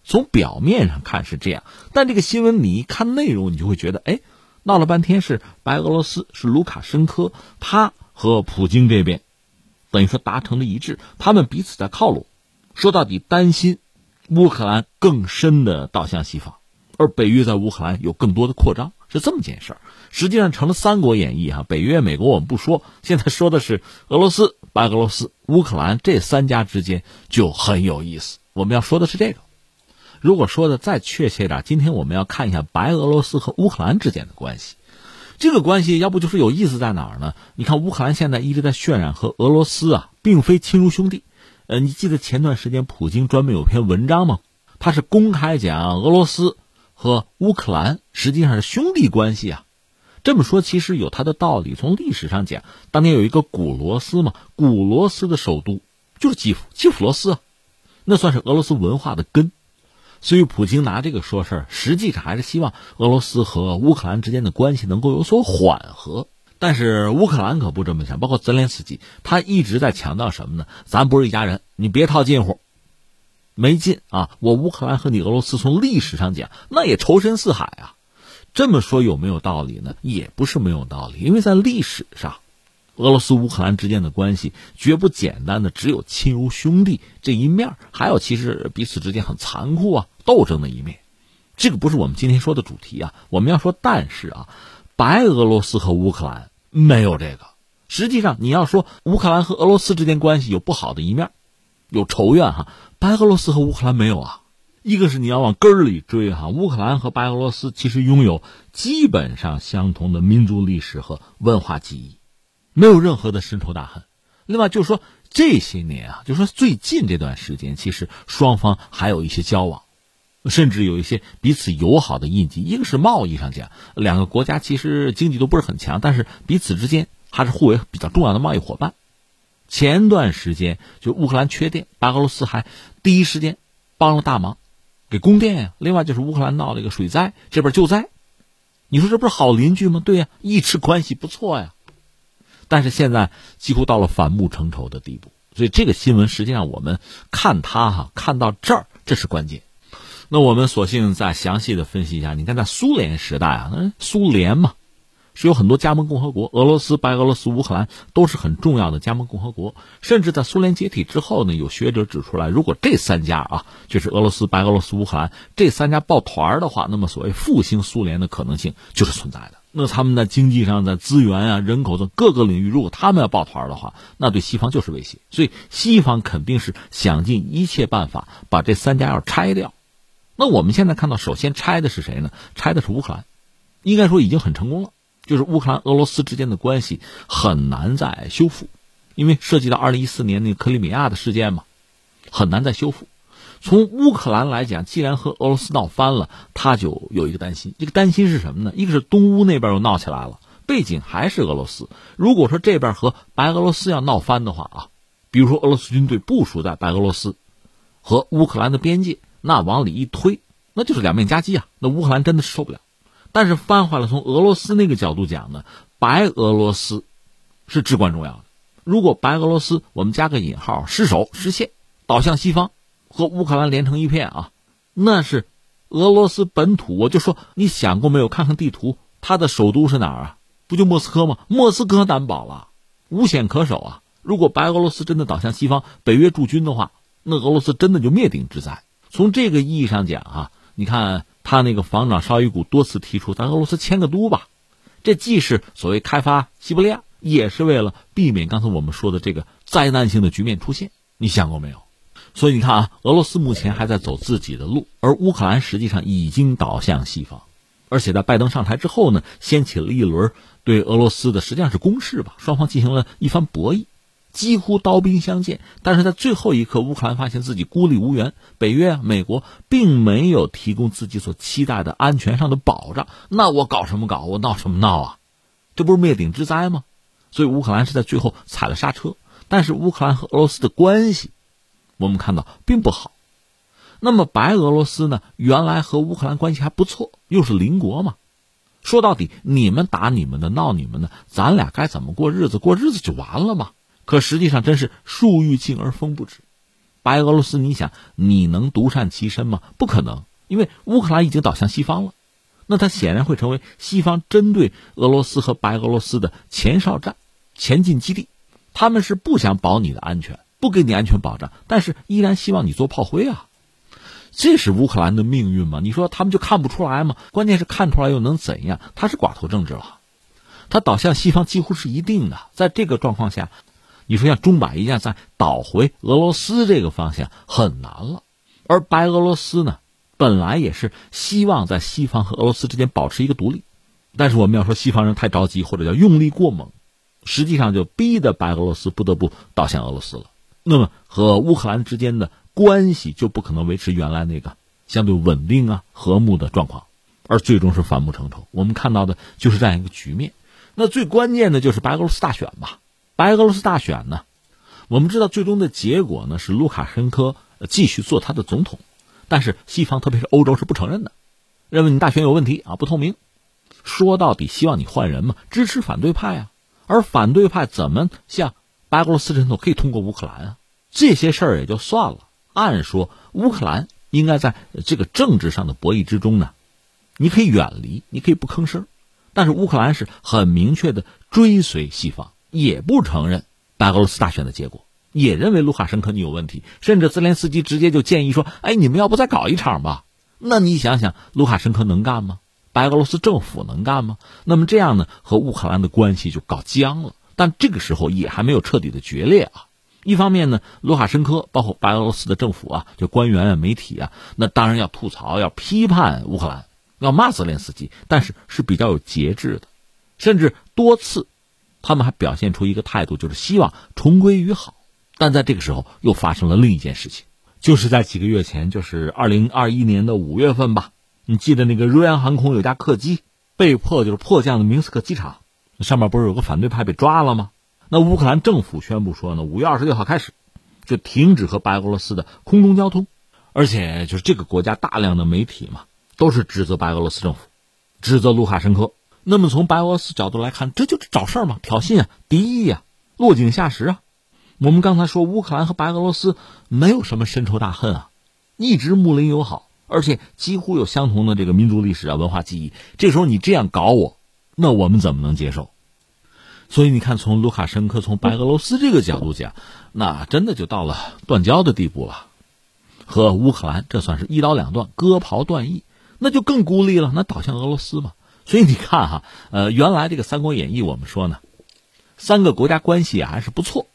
从表面上看是这样，但这个新闻你一看内容，你就会觉得，哎。闹了半天是白俄罗斯是卢卡申科，他和普京这边等于说达成了一致，他们彼此在靠拢。说到底，担心乌克兰更深的倒向西方，而北约在乌克兰有更多的扩张，是这么件事儿。实际上成了《三国演义》哈，北约、美国我们不说，现在说的是俄罗斯、白俄罗斯、乌克兰这三家之间就很有意思。我们要说的是这个。如果说的再确切点，今天我们要看一下白俄罗斯和乌克兰之间的关系。这个关系要不就是有意思在哪儿呢？你看乌克兰现在一直在渲染和俄罗斯啊并非亲如兄弟。呃，你记得前段时间普京专门有篇文章吗？他是公开讲俄罗斯和乌克兰实际上是兄弟关系啊。这么说其实有他的道理。从历史上讲，当年有一个古罗斯嘛，古罗斯的首都就是基辅，基辅罗斯啊，那算是俄罗斯文化的根。所以，普京拿这个说事儿，实际上还是希望俄罗斯和乌克兰之间的关系能够有所缓和。但是，乌克兰可不这么想，包括泽连斯基，他一直在强调什么呢？咱不是一家人，你别套近乎，没劲啊！我乌克兰和你俄罗斯从历史上讲，那也仇深似海啊。这么说有没有道理呢？也不是没有道理，因为在历史上。俄罗斯乌克兰之间的关系绝不简单的只有亲如兄弟这一面，还有其实彼此之间很残酷啊斗争的一面。这个不是我们今天说的主题啊。我们要说，但是啊，白俄罗斯和乌克兰没有这个。实际上，你要说乌克兰和俄罗斯之间关系有不好的一面，有仇怨哈，白俄罗斯和乌克兰没有啊。一个是你要往根儿里追哈，乌克兰和白俄罗斯其实拥有基本上相同的民族历史和文化记忆。没有任何的深仇大恨，另外就是说这些年啊，就是说最近这段时间，其实双方还有一些交往，甚至有一些彼此友好的印记。一个是贸易上讲，两个国家其实经济都不是很强，但是彼此之间还是互为比较重要的贸易伙伴。前段时间就乌克兰缺电，白俄罗斯还第一时间帮了大忙，给供电呀。另外就是乌克兰闹了一个水灾，这边救灾，你说这不是好邻居吗？对呀，一直关系不错呀。但是现在几乎到了反目成仇的地步，所以这个新闻实际上我们看它哈，看到这儿这是关键。那我们索性再详细的分析一下。你看，在苏联时代啊，那苏联嘛。是有很多加盟共和国，俄罗斯、白俄罗斯、乌克兰都是很重要的加盟共和国。甚至在苏联解体之后呢，有学者指出来，如果这三家啊，就是俄罗斯、白俄罗斯、乌克兰这三家抱团的话，那么所谓复兴苏联的可能性就是存在的。那他们在经济上、在资源啊、人口的各个领域，如果他们要抱团的话，那对西方就是威胁。所以西方肯定是想尽一切办法把这三家要拆掉。那我们现在看到，首先拆的是谁呢？拆的是乌克兰，应该说已经很成功了。就是乌克兰、俄罗斯之间的关系很难再修复，因为涉及到二零一四年那个克里米亚的事件嘛，很难再修复。从乌克兰来讲，既然和俄罗斯闹翻了，他就有一个担心。这个担心是什么呢？一个是东乌那边又闹起来了，背景还是俄罗斯。如果说这边和白俄罗斯要闹翻的话啊，比如说俄罗斯军队部署在白俄罗斯和乌克兰的边界，那往里一推，那就是两面夹击啊！那乌克兰真的是受不了。但是翻回来，从俄罗斯那个角度讲呢，白俄罗斯是至关重要的。如果白俄罗斯我们加个引号失守失陷，倒向西方，和乌克兰连成一片啊，那是俄罗斯本土。我就说，你想过没有？看看地图，它的首都是哪儿啊？不就莫斯科吗？莫斯科难保了，无险可守啊。如果白俄罗斯真的倒向西方，北约驻军的话，那俄罗斯真的就灭顶之灾。从这个意义上讲，啊，你看他那个防长绍伊古多次提出，咱俄罗斯迁个都吧，这既是所谓开发西伯利亚，也是为了避免刚才我们说的这个灾难性的局面出现。你想过没有？所以你看啊，俄罗斯目前还在走自己的路，而乌克兰实际上已经倒向西方，而且在拜登上台之后呢，掀起了一轮对俄罗斯的实际上是攻势吧，双方进行了一番博弈。几乎刀兵相见，但是在最后一刻，乌克兰发现自己孤立无援，北约、啊、美国并没有提供自己所期待的安全上的保障。那我搞什么搞？我闹什么闹啊？这不是灭顶之灾吗？所以乌克兰是在最后踩了刹车。但是乌克兰和俄罗斯的关系，我们看到并不好。那么白俄罗斯呢？原来和乌克兰关系还不错，又是邻国嘛。说到底，你们打你们的，闹你们的，咱俩该怎么过日子？过日子就完了嘛。可实际上，真是树欲静而风不止。白俄罗斯，你想你能独善其身吗？不可能，因为乌克兰已经倒向西方了，那它显然会成为西方针对俄罗斯和白俄罗斯的前哨站、前进基地。他们是不想保你的安全，不给你安全保障，但是依然希望你做炮灰啊。这是乌克兰的命运吗？你说他们就看不出来吗？关键是看出来又能怎样？他是寡头政治了，他倒向西方几乎是一定的。在这个状况下。你说像钟摆一样再倒回俄罗斯这个方向很难了，而白俄罗斯呢，本来也是希望在西方和俄罗斯之间保持一个独立，但是我们要说西方人太着急或者叫用力过猛，实际上就逼得白俄罗斯不得不倒向俄罗斯了。那么和乌克兰之间的关系就不可能维持原来那个相对稳定啊和睦的状况，而最终是反目成仇。我们看到的就是这样一个局面。那最关键的就是白俄罗斯大选吧。白俄罗斯大选呢，我们知道最终的结果呢是卢卡申科继续做他的总统，但是西方特别是欧洲是不承认的，认为你大选有问题啊，不透明。说到底，希望你换人嘛，支持反对派啊。而反对派怎么向白俄罗斯渗透，可以通过乌克兰啊？这些事儿也就算了。按说乌克兰应该在这个政治上的博弈之中呢，你可以远离，你可以不吭声，但是乌克兰是很明确的追随西方。也不承认白俄罗斯大选的结果，也认为卢卡申科你有问题，甚至泽连斯基直接就建议说：“哎，你们要不再搞一场吧？”那你想想，卢卡申科能干吗？白俄罗斯政府能干吗？那么这样呢，和乌克兰的关系就搞僵了。但这个时候也还没有彻底的决裂啊。一方面呢，卢卡申科包括白俄罗斯的政府啊，就官员啊、媒体啊，那当然要吐槽、要批判乌克兰，要骂泽连斯基，但是是比较有节制的，甚至多次。他们还表现出一个态度，就是希望重归于好。但在这个时候，又发生了另一件事情，就是在几个月前，就是二零二一年的五月份吧。你记得那个瑞安航空有架客机被迫就是迫降的明斯克机场，上面不是有个反对派被抓了吗？那乌克兰政府宣布说呢，五月二十六号开始就停止和白俄罗斯的空中交通，而且就是这个国家大量的媒体嘛，都是指责白俄罗斯政府，指责卢卡申科。那么从白俄罗斯角度来看，这就是找事儿嘛，挑衅啊，敌意呀，落井下石啊。我们刚才说乌克兰和白俄罗斯没有什么深仇大恨啊，一直睦邻友好，而且几乎有相同的这个民族历史啊、文化记忆。这时候你这样搞我，那我们怎么能接受？所以你看，从卢卡申科、从白俄罗斯这个角度讲，那真的就到了断交的地步了，和乌克兰这算是一刀两断、割袍断义，那就更孤立了，那倒向俄罗斯嘛。所以你看哈，呃，原来这个《三国演义》我们说呢，三个国家关系还是不错，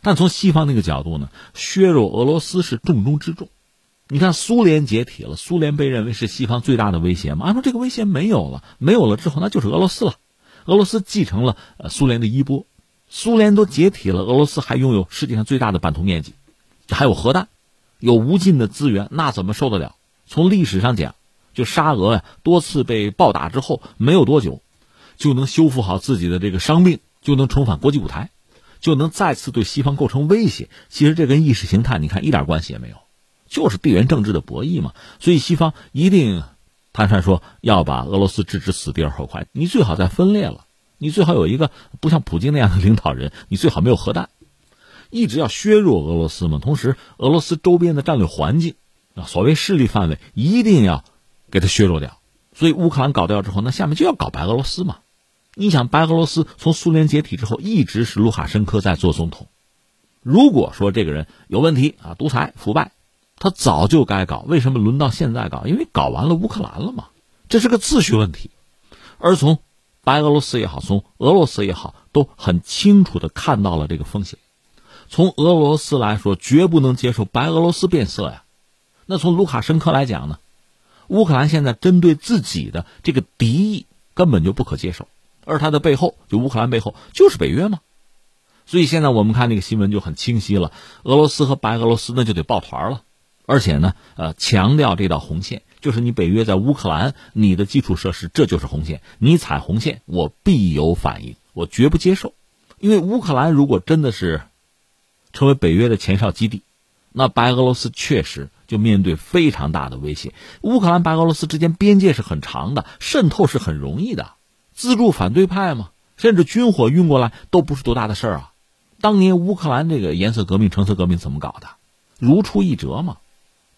但从西方那个角度呢，削弱俄罗斯是重中之重。你看苏联解体了，苏联被认为是西方最大的威胁嘛？按说这个威胁没有了，没有了之后那就是俄罗斯了。俄罗斯继承了呃苏联的衣钵，苏联都解体了，俄罗斯还拥有世界上最大的版图面积，还有核弹，有无尽的资源，那怎么受得了？从历史上讲。就沙俄呀，多次被暴打之后，没有多久，就能修复好自己的这个伤病，就能重返国际舞台，就能再次对西方构成威胁。其实这跟意识形态，你看一点关系也没有，就是地缘政治的博弈嘛。所以西方一定，坦率说要把俄罗斯置之死地而后快。你最好再分裂了，你最好有一个不像普京那样的领导人，你最好没有核弹，一直要削弱俄罗斯嘛。同时，俄罗斯周边的战略环境啊，所谓势力范围一定要。给他削弱掉，所以乌克兰搞掉之后，那下面就要搞白俄罗斯嘛。你想，白俄罗斯从苏联解体之后，一直是卢卡申科在做总统，如果说这个人有问题啊，独裁腐败，他早就该搞，为什么轮到现在搞？因为搞完了乌克兰了嘛，这是个秩序问题。而从白俄罗斯也好，从俄罗斯也好，都很清楚的看到了这个风险。从俄罗斯来说，绝不能接受白俄罗斯变色呀。那从卢卡申科来讲呢，乌克兰现在针对自己的这个敌意根本就不可接受，而他的背后，就乌克兰背后就是北约嘛。所以现在我们看那个新闻就很清晰了，俄罗斯和白俄罗斯那就得抱团了，而且呢，呃，强调这道红线，就是你北约在乌克兰，你的基础设施这就是红线，你踩红线，我必有反应，我绝不接受。因为乌克兰如果真的是成为北约的前哨基地，那白俄罗斯确实就面对非常大的威胁。乌克兰白俄罗斯之间边界是很长的，渗透是很容易的，资助反对派嘛，甚至军火运过来都不是多大的事儿啊。当年乌克兰这个颜色革命、橙色革命怎么搞的？如出一辙嘛。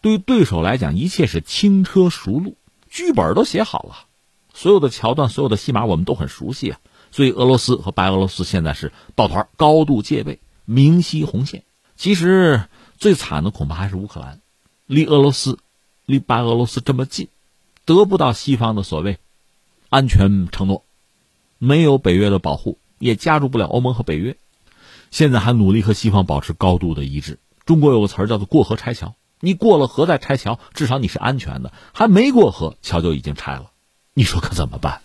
对于对手来讲，一切是轻车熟路，剧本都写好了，所有的桥段、所有的戏码我们都很熟悉啊。所以俄罗斯和白俄罗斯现在是抱团，高度戒备，明晰红线。其实最惨的恐怕还是乌克兰，离俄罗斯、离白俄罗斯这么近，得不到西方的所谓安全承诺，没有北约的保护，也加入不了欧盟和北约。现在还努力和西方保持高度的一致。中国有个词儿叫做“过河拆桥”，你过了河再拆桥，至少你是安全的。还没过河，桥就已经拆了，你说可怎么办？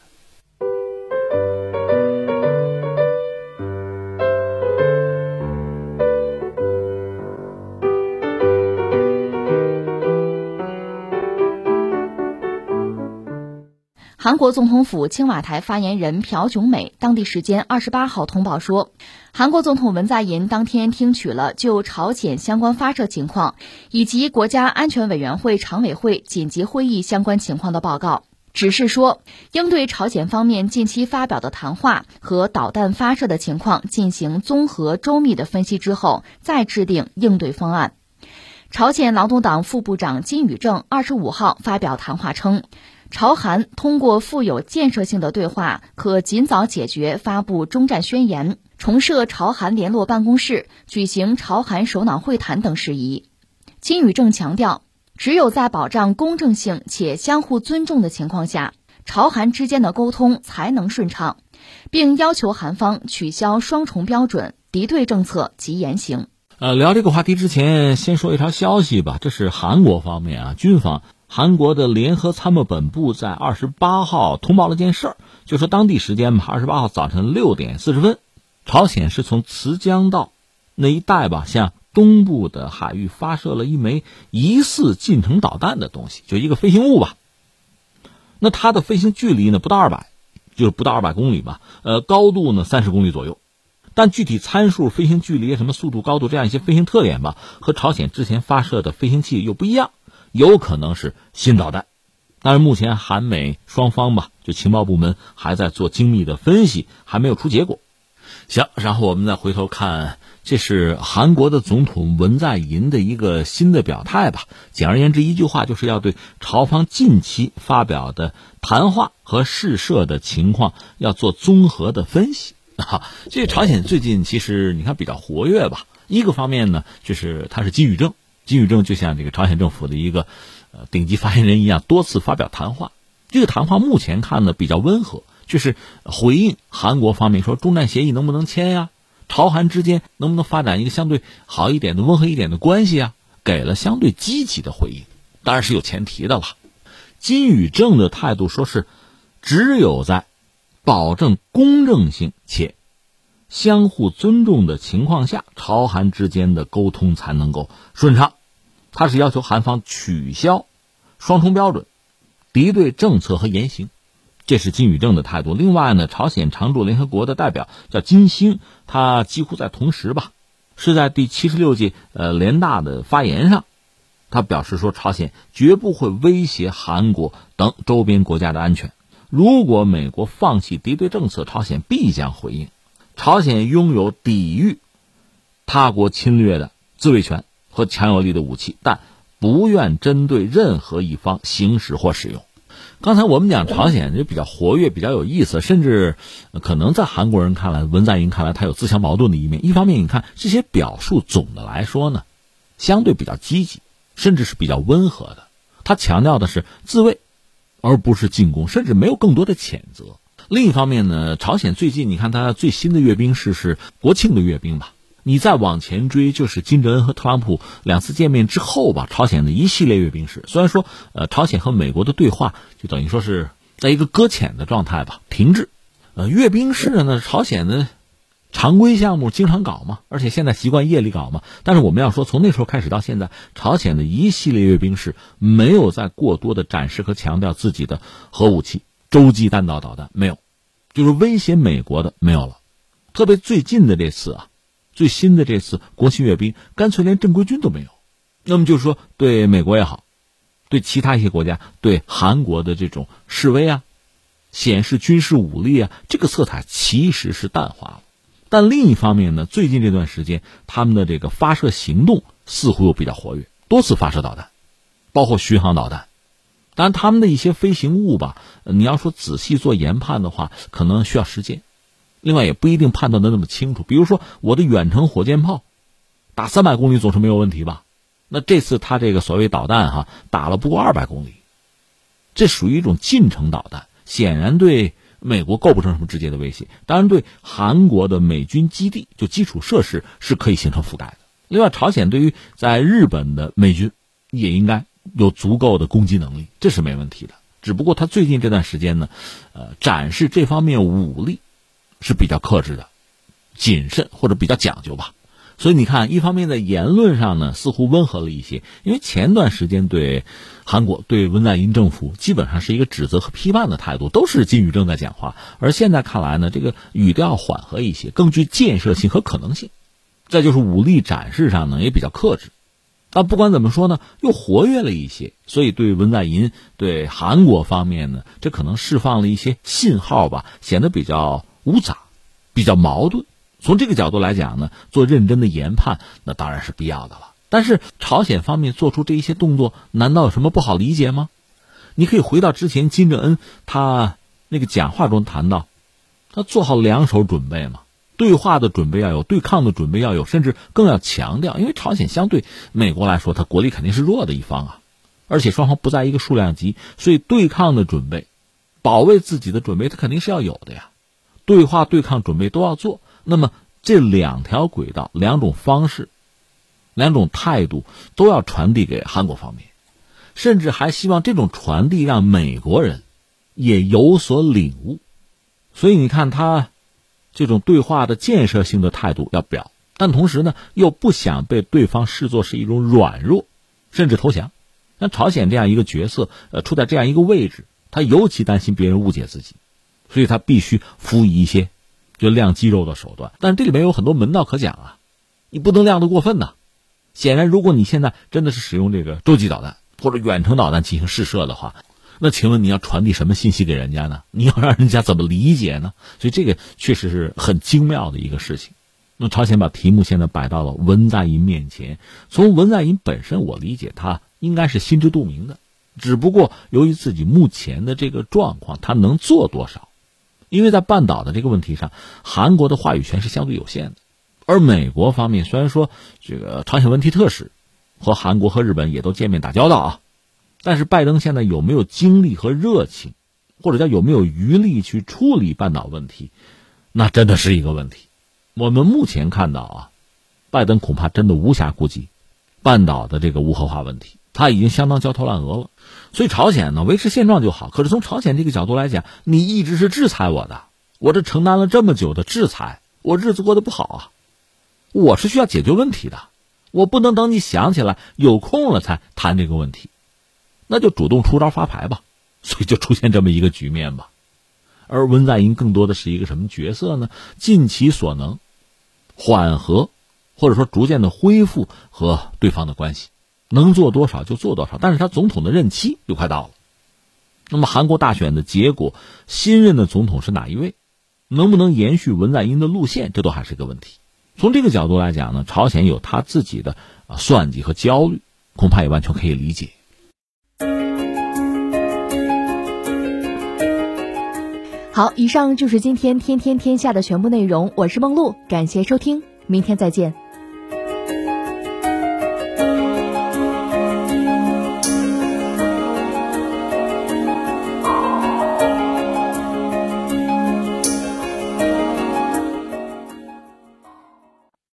韩国总统府青瓦台发言人朴炯美当地时间二十八号通报说，韩国总统文在寅当天听取了就朝鲜相关发射情况以及国家安全委员会常委会紧急会议相关情况的报告，指示说应对朝鲜方面近期发表的谈话和导弹发射的情况进行综合周密的分析之后，再制定应对方案。朝鲜劳动党副部长金宇正二十五号发表谈话称。朝韩通过富有建设性的对话，可尽早解决发布中战宣言、重设朝韩联络办公室、举行朝韩首脑会谈等事宜。金宇正强调，只有在保障公正性且相互尊重的情况下，朝韩之间的沟通才能顺畅，并要求韩方取消双重标准、敌对政策及言行。呃，聊这个话题之前，先说一条消息吧，这是韩国方面啊，军方。韩国的联合参谋本部在二十八号通报了件事儿，就说当地时间嘛，二十八号早晨六点四十分，朝鲜是从慈江道那一带吧，向东部的海域发射了一枚疑似近程导弹的东西，就一个飞行物吧。那它的飞行距离呢不到二百，就是不到二百公里吧，呃，高度呢三十公里左右，但具体参数、飞行距离、什么速度、高度这样一些飞行特点吧，和朝鲜之前发射的飞行器又不一样。有可能是新导弹，但是目前韩美双方吧，就情报部门还在做精密的分析，还没有出结果。行，然后我们再回头看，这是韩国的总统文在寅的一个新的表态吧。简而言之，一句话就是要对朝方近期发表的谈话和试射的情况要做综合的分析 啊。这朝鲜最近其实你看比较活跃吧，一个方面呢，就是他是金宇正。金宇正就像这个朝鲜政府的一个呃顶级发言人一样，多次发表谈话。这个谈话目前看呢比较温和，就是回应韩国方面说中战协议能不能签呀，朝韩之间能不能发展一个相对好一点的、温和一点的关系啊，给了相对积极的回应。当然是有前提的了。金宇正的态度说是，只有在保证公正性且相互尊重的情况下，朝韩之间的沟通才能够顺畅。他是要求韩方取消双重标准、敌对政策和言行，这是金宇正的态度。另外呢，朝鲜常驻联合国的代表叫金星，他几乎在同时吧，是在第七十六届呃联大的发言上，他表示说，朝鲜绝不会威胁韩国等周边国家的安全。如果美国放弃敌对政策，朝鲜必将回应。朝鲜拥有抵御他国侵略的自卫权。和强有力的武器，但不愿针对任何一方行使或使用。刚才我们讲朝鲜就比较活跃，比较有意思，甚至可能在韩国人看来，文在寅看来，他有自相矛盾的一面。一方面，你看这些表述总的来说呢，相对比较积极，甚至是比较温和的。他强调的是自卫，而不是进攻，甚至没有更多的谴责。另一方面呢，朝鲜最近你看他最新的阅兵式是国庆的阅兵吧？你再往前追，就是金正恩和特朗普两次见面之后吧，朝鲜的一系列阅兵式。虽然说，呃，朝鲜和美国的对话就等于说是在一个搁浅的状态吧，停滞。呃，阅兵式呢，朝鲜的常规项目经常搞嘛，而且现在习惯夜里搞嘛。但是我们要说，从那时候开始到现在，朝鲜的一系列阅兵式没有再过多的展示和强调自己的核武器、洲际弹道导弹，没有，就是威胁美国的没有了。特别最近的这次啊。最新的这次国庆阅兵，干脆连正规军都没有，那么就是说，对美国也好，对其他一些国家，对韩国的这种示威啊，显示军事武力啊，这个色彩其实是淡化了。但另一方面呢，最近这段时间，他们的这个发射行动似乎又比较活跃，多次发射导弹，包括巡航导弹。当然，他们的一些飞行物吧，你要说仔细做研判的话，可能需要时间。另外也不一定判断的那么清楚，比如说我的远程火箭炮，打三百公里总是没有问题吧？那这次他这个所谓导弹哈，打了不过二百公里，这属于一种近程导弹，显然对美国构不成什么直接的威胁。当然，对韩国的美军基地就基础设施是可以形成覆盖的。另外，朝鲜对于在日本的美军也应该有足够的攻击能力，这是没问题的。只不过他最近这段时间呢，呃，展示这方面武力。是比较克制的、谨慎或者比较讲究吧，所以你看，一方面在言论上呢，似乎温和了一些，因为前段时间对韩国、对文在寅政府基本上是一个指责和批判的态度，都是金宇正在讲话，而现在看来呢，这个语调缓和一些，更具建设性和可能性。再就是武力展示上呢，也比较克制。但不管怎么说呢，又活跃了一些，所以对文在寅、对韩国方面呢，这可能释放了一些信号吧，显得比较。无杂，比较矛盾。从这个角度来讲呢，做认真的研判，那当然是必要的了。但是朝鲜方面做出这一些动作，难道有什么不好理解吗？你可以回到之前金正恩他那个讲话中谈到，他做好两手准备嘛，对话的准备要有，对抗的准备要有，甚至更要强调，因为朝鲜相对美国来说，它国力肯定是弱的一方啊，而且双方不在一个数量级，所以对抗的准备、保卫自己的准备，它肯定是要有的呀。对话、对抗准备都要做，那么这两条轨道、两种方式、两种态度都要传递给韩国方面，甚至还希望这种传递让美国人也有所领悟。所以你看，他这种对话的建设性的态度要表，但同时呢，又不想被对方视作是一种软弱，甚至投降。像朝鲜这样一个角色，呃，处在这样一个位置，他尤其担心别人误解自己。所以他必须辅以一些，就亮肌肉的手段，但这里面有很多门道可讲啊，你不能亮得过分呐。显然，如果你现在真的是使用这个洲际导弹或者远程导弹进行试射的话，那请问你要传递什么信息给人家呢？你要让人家怎么理解呢？所以这个确实是很精妙的一个事情。那朝鲜把题目现在摆到了文在寅面前，从文在寅本身，我理解他应该是心知肚明的，只不过由于自己目前的这个状况，他能做多少？因为在半岛的这个问题上，韩国的话语权是相对有限的，而美国方面虽然说这个朝鲜问题特使和韩国和日本也都见面打交道啊，但是拜登现在有没有精力和热情，或者叫有没有余力去处理半岛问题，那真的是一个问题。我们目前看到啊，拜登恐怕真的无暇顾及半岛的这个无核化问题。他已经相当焦头烂额了，所以朝鲜呢维持现状就好。可是从朝鲜这个角度来讲，你一直是制裁我的，我这承担了这么久的制裁，我日子过得不好啊，我是需要解决问题的，我不能等你想起来有空了才谈这个问题，那就主动出招发牌吧。所以就出现这么一个局面吧。而文在寅更多的是一个什么角色呢？尽其所能，缓和，或者说逐渐的恢复和对方的关系。能做多少就做多少，但是他总统的任期又快到了。那么韩国大选的结果，新任的总统是哪一位？能不能延续文在寅的路线，这都还是个问题。从这个角度来讲呢，朝鲜有他自己的啊算计和焦虑，恐怕也完全可以理解。好，以上就是今天天天天下的全部内容。我是梦露，感谢收听，明天再见。